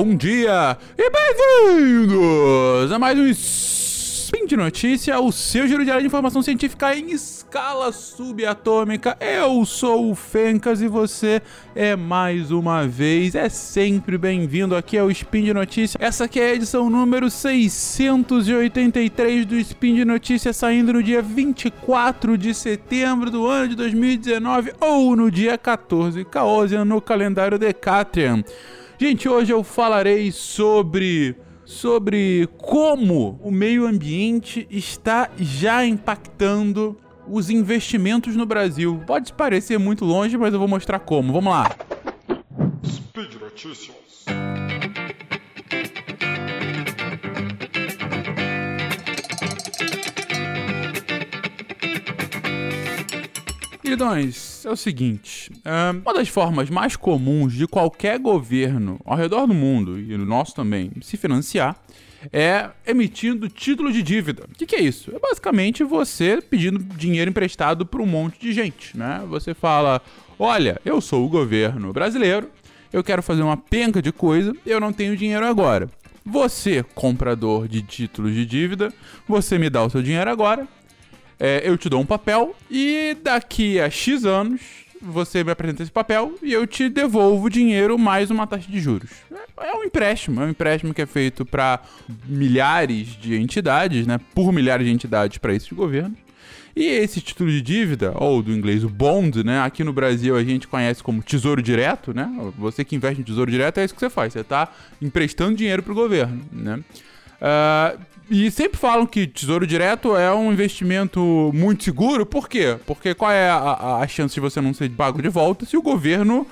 bom dia e bem-vindos a mais um Spin de Notícia, o seu giro diário de informação científica em escala subatômica. Eu sou o Fencas e você é mais uma vez, é sempre bem-vindo aqui ao Spin de Notícia. Essa aqui é a edição número 683 do Spin de Notícia, saindo no dia 24 de setembro do ano de 2019 ou no dia 14, Caosian no calendário Decatrian. Gente, hoje eu falarei sobre sobre como o meio ambiente está já impactando os investimentos no Brasil. Pode parecer muito longe, mas eu vou mostrar como. Vamos lá. Speed Notícias. Queridões, é o seguinte: uma das formas mais comuns de qualquer governo ao redor do mundo, e no nosso também, se financiar, é emitindo título de dívida. O que, que, é isso? É basicamente você pedindo dinheiro emprestado para um monte de gente, né? Você fala: olha, eu sou o governo brasileiro, eu quero fazer uma penca de coisa, eu não tenho dinheiro agora. Você, comprador de títulos de dívida, você me dá o seu dinheiro agora, é, eu te dou um papel e daqui a X anos você me apresenta esse papel e eu te devolvo o dinheiro mais uma taxa de juros. É, é um empréstimo, é um empréstimo que é feito para milhares de entidades, né? Por milhares de entidades para esse governo. E esse título de dívida, ou do inglês o bond, né? Aqui no Brasil a gente conhece como tesouro direto, né? Você que investe em tesouro direto é isso que você faz, você está emprestando dinheiro para o governo, né? Uh, e sempre falam que tesouro direto é um investimento muito seguro. Por quê? Porque qual é a, a chance de você não ser pago de volta se o governo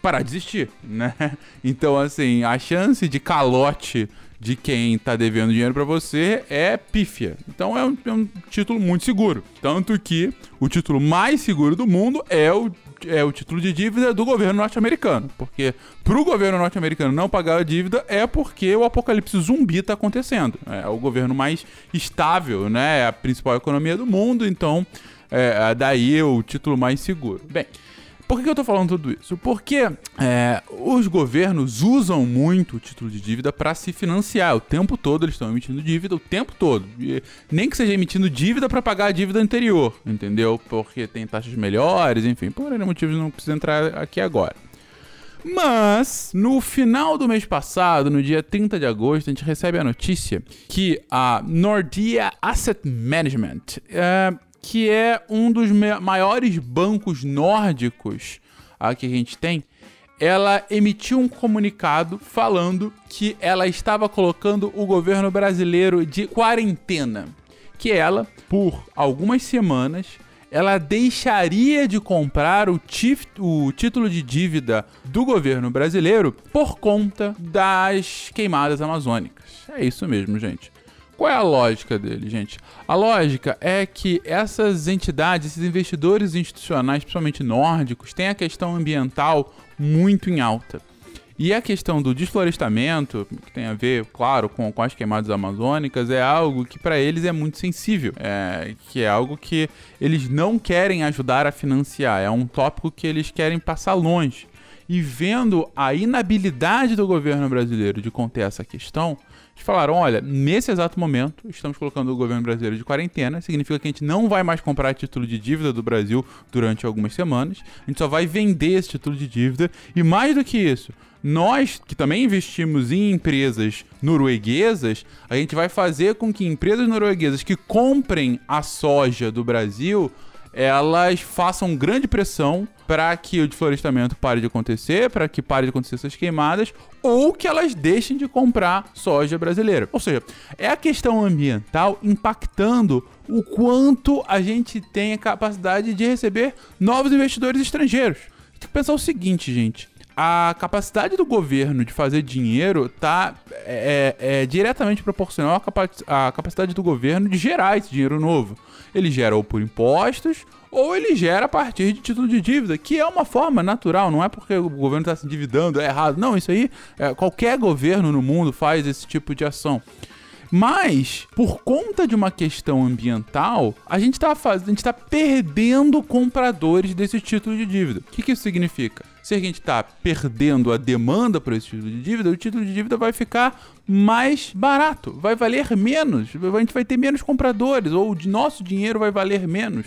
parar de existir, né? Então, assim, a chance de calote de quem tá devendo dinheiro para você é pífia. Então é um, é um, título muito seguro. Tanto que o título mais seguro do mundo é o, é o título de dívida do governo norte-americano. Porque pro governo norte-americano não pagar a dívida é porque o apocalipse zumbi tá acontecendo. É o governo mais estável, né? É a principal economia do mundo, então é, daí o título mais seguro. Bem. Por que eu tô falando tudo isso? Porque é, os governos usam muito o título de dívida para se financiar. O tempo todo eles estão emitindo dívida, o tempo todo. E nem que seja emitindo dívida para pagar a dívida anterior, entendeu? Porque tem taxas melhores, enfim. Por N motivos não preciso entrar aqui agora. Mas, no final do mês passado, no dia 30 de agosto, a gente recebe a notícia que a Nordea Asset Management é, que é um dos maiores bancos nórdicos uh, que a gente tem, ela emitiu um comunicado falando que ela estava colocando o governo brasileiro de quarentena. Que ela, por algumas semanas, ela deixaria de comprar o, o, título de dívida do governo brasileiro por conta das queimadas amazônicas. É isso mesmo, gente. Qual é a lógica dele, gente? A lógica é que essas entidades, esses investidores institucionais, principalmente nórdicos, têm a questão ambiental muito em alta. E a questão do desflorestamento, que tem a ver, claro, com, com as queimadas amazônicas, é algo que para eles é muito sensível, é, que é algo que eles não querem ajudar a financiar, é um tópico que eles querem passar longe. E vendo a inabilidade do governo brasileiro de conter essa questão, falaram: olha, nesse exato momento, estamos colocando o governo brasileiro de quarentena, significa que a gente não vai mais comprar título de dívida do Brasil durante algumas semanas, a gente só vai vender esse título de dívida, e mais do que isso, nós que também investimos em empresas norueguesas, a gente vai fazer com que empresas norueguesas que comprem a soja do Brasil elas façam grande pressão para que o desflorestamento pare de acontecer, para que pare de acontecer essas queimadas, ou que elas deixem de comprar soja brasileira. Ou seja, é a questão ambiental impactando o quanto a gente tem a capacidade de receber novos investidores estrangeiros. Tem que pensar o seguinte, gente a capacidade do governo de fazer dinheiro tá é, é, é diretamente proporcional à, capa à, capacidade do governo de gerar esse dinheiro novo. Ele gera ou por impostos ou ele gera a partir de título de dívida, que é uma forma natural, não é porque o governo está se endividando, é errado. Não, isso aí, é, qualquer governo no mundo faz esse tipo de ação. Mas, por conta de uma questão ambiental, a gente está tá perdendo compradores desse título de dívida. O que, que isso significa? Se a gente está perdendo a demanda por esse título de dívida, o título de dívida vai ficar mais barato, vai valer menos, a gente vai ter menos compradores, ou o nosso dinheiro vai valer menos.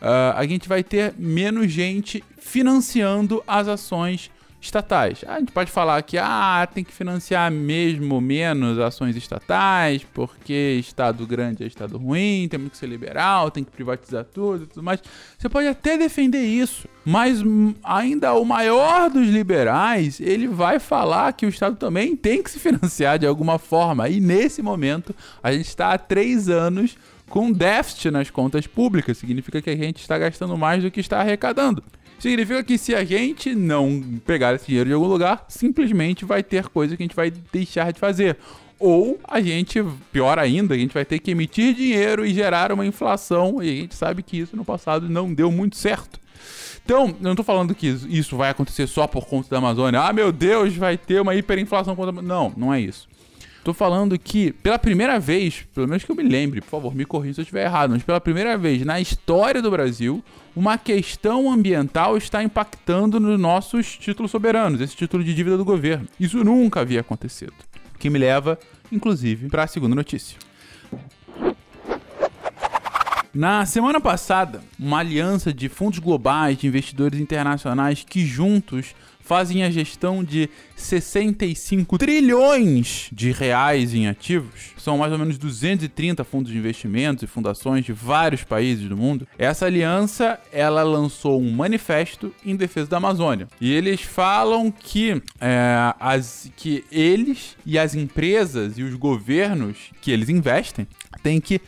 Uh, a gente vai ter menos gente financiando as ações estatais. A gente pode falar que ah, tem que financiar mesmo menos ações estatais, porque Estado grande é Estado ruim, temos que ser liberal, tem que privatizar tudo e tudo mais. Você pode até defender isso, mas ainda o maior dos liberais, ele vai falar que o Estado também tem que se financiar de alguma forma. E nesse momento, a gente está há três anos com déficit nas contas públicas. Significa que a gente está gastando mais do que está arrecadando. Significa que se a gente não pegar esse dinheiro de algum lugar, simplesmente vai ter coisa que a gente vai deixar de fazer. Ou a gente, pior ainda, a gente vai ter que emitir dinheiro e gerar uma inflação, e a gente sabe que isso no passado não deu muito certo. Então, eu não tô falando que isso vai acontecer só por conta da Amazônia. Ah, meu Deus, vai ter uma hiperinflação contra Não, não é isso. Tô falando que, pela primeira vez, pelo menos que eu me lembre, por favor, me corrija se eu estiver errado, mas pela primeira vez na história do Brasil, uma questão ambiental está impactando nos nossos títulos soberanos, esse título de dívida do governo. Isso nunca havia acontecido. Que me leva, inclusive, para a segunda notícia. Na semana passada, uma aliança de fundos globais, de investidores internacionais que juntos fazem a gestão de 65 trilhões de reais em ativos. São mais ou menos 230 fundos de investimentos e fundações de vários países do mundo. Essa aliança, ela lançou um manifesto em defesa da Amazônia. E eles falam que, é, as, que eles e as empresas e os governos que eles investem têm que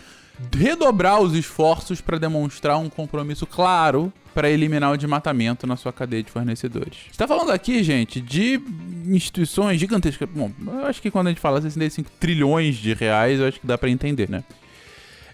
redobrar os esforços para demonstrar um compromisso claro para eliminar o desmatamento na sua cadeia de fornecedores. Está falando aqui, gente, de instituições gigantescas. Bom, eu acho que quando a gente fala 65 trilhões de reais, eu acho que dá para entender, né?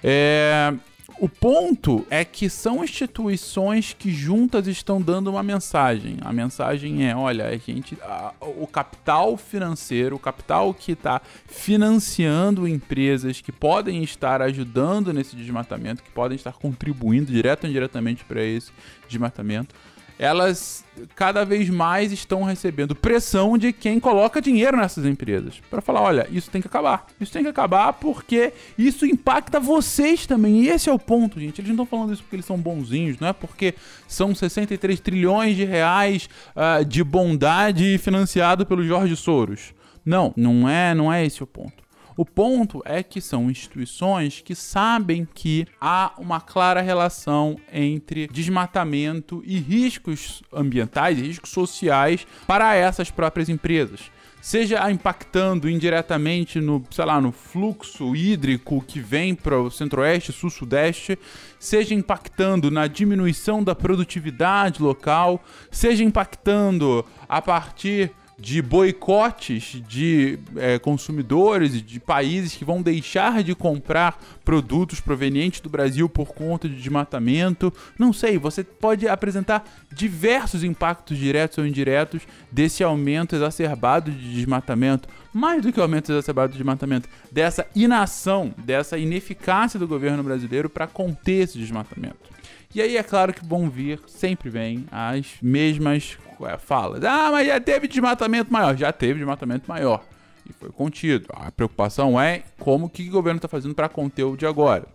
É, o ponto é que são instituições que juntas estão dando uma mensagem. A mensagem é: olha, a gente, a, o capital financeiro, o capital que está financiando empresas que podem estar ajudando nesse desmatamento, que podem estar contribuindo direto ou indiretamente para esse desmatamento, elas cada vez mais estão recebendo pressão de quem coloca dinheiro nessas empresas. Para falar, olha, isso tem que acabar. Isso tem que acabar porque isso impacta vocês também. E esse é o ponto, gente. Eles não estão falando isso porque eles são bonzinhos, não é porque são 63 trilhões de reais uh, de bondade financiado pelo Jorge Soros. Não, não é, não é esse o ponto. O ponto é que são instituições que sabem que há uma clara relação entre desmatamento e riscos ambientais riscos sociais para essas próprias empresas. Seja impactando indiretamente no, sei lá, no fluxo hídrico que vem para o centro-oeste, sul-sudeste, seja impactando na diminuição da produtividade local, seja impactando a partir de boicotes de é, consumidores e de países que vão deixar de comprar produtos provenientes do Brasil por conta de desmatamento. Não sei, você pode apresentar diversos impactos diretos ou indiretos desse aumento exacerbado de desmatamento. Mais do que o aumento exacerbado de desmatamento, dessa inação, dessa ineficácia do governo brasileiro para conter esse desmatamento. E aí é claro que vão vir, sempre vem, as mesmas é, falas. Ah, mas já teve desmatamento maior. Já teve desmatamento maior. E foi contido. A preocupação é como que o governo está fazendo para conter o de agora.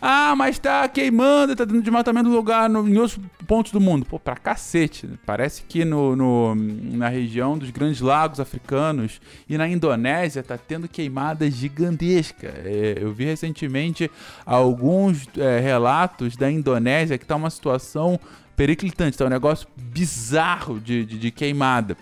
Ah, mas tá queimando, tá dando desmatamento no lugar, no, em outros pontos do mundo. Pô, pra cacete. Parece que no, no, na região dos grandes lagos africanos e na Indonésia tá tendo queimadas gigantescas. É, eu vi recentemente alguns é, relatos da Indonésia que tá uma situação periclitante, tá um negócio bizarro de, de, de queimada.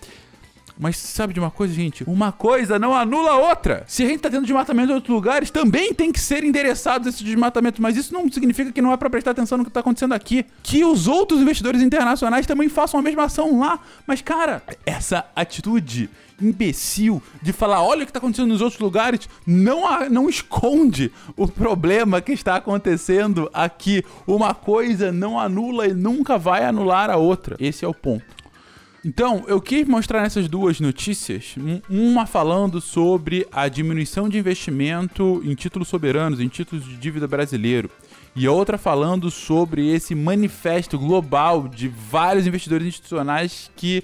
Mas sabe de uma coisa, gente? Uma coisa não anula a outra. Se a gente tá tendo desmatamento em outros lugares, também tem que ser endereçados esses desmatamentos. Mas isso não significa que não é pra prestar atenção no que tá acontecendo aqui. Que os outros investidores internacionais também façam a mesma ação lá. Mas, cara, essa atitude imbecil de falar, olha o que está acontecendo nos outros lugares, não, não esconde o problema que está acontecendo aqui. Uma coisa não anula e nunca vai anular a outra. Esse é o ponto. Então, eu quis mostrar nessas duas notícias, uma falando sobre a diminuição de investimento em títulos soberanos, em títulos de dívida brasileiro, e outra falando sobre esse manifesto global de vários investidores institucionais que,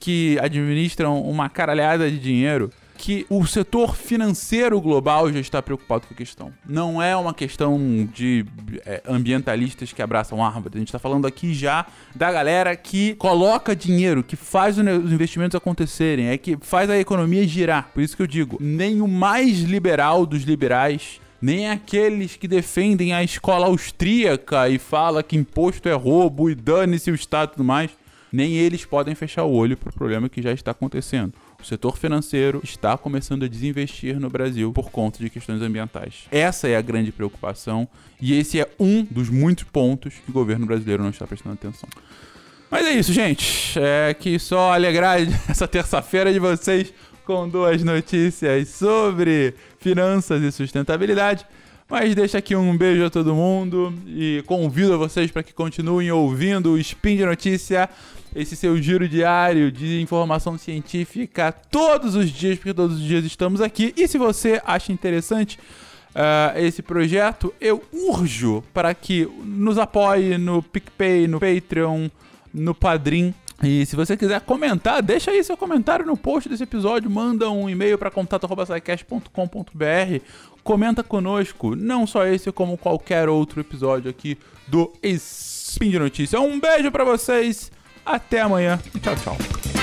que administram uma caralhada de dinheiro que o setor financeiro global já está preocupado com a questão. Não é uma questão de é, ambientalistas que abraçam árvores. A gente está falando aqui já da galera que coloca dinheiro, que faz os investimentos acontecerem, é que faz a economia girar. Por isso que eu digo, nem o mais liberal dos liberais nem aqueles que defendem a escola austríaca e fala que imposto é roubo e dane-se o Estado e tudo mais, nem eles podem fechar o olho para o problema que já está acontecendo. O setor financeiro está começando a desinvestir no Brasil por conta de questões ambientais. Essa é a grande preocupação e esse é um dos muitos pontos que o governo brasileiro não está prestando atenção. Mas é isso, gente. É que só alegrar essa terça-feira de vocês com duas notícias sobre finanças e sustentabilidade. Mas deixa aqui um beijo a todo mundo e convido vocês para que continuem ouvindo o Spin de Notícia esse seu giro diário de informação científica todos os dias, porque todos os dias estamos aqui. E se você acha interessante uh, esse projeto, eu urjo para que nos apoie no PicPay, no Patreon, no Padrim. E se você quiser comentar, deixa aí seu comentário no post desse episódio, manda um e-mail para contato@saicast.com.br, comenta conosco, não só esse como qualquer outro episódio aqui do Spin de Notícia. Um beijo para vocês. Até amanhã. Tchau, tchau.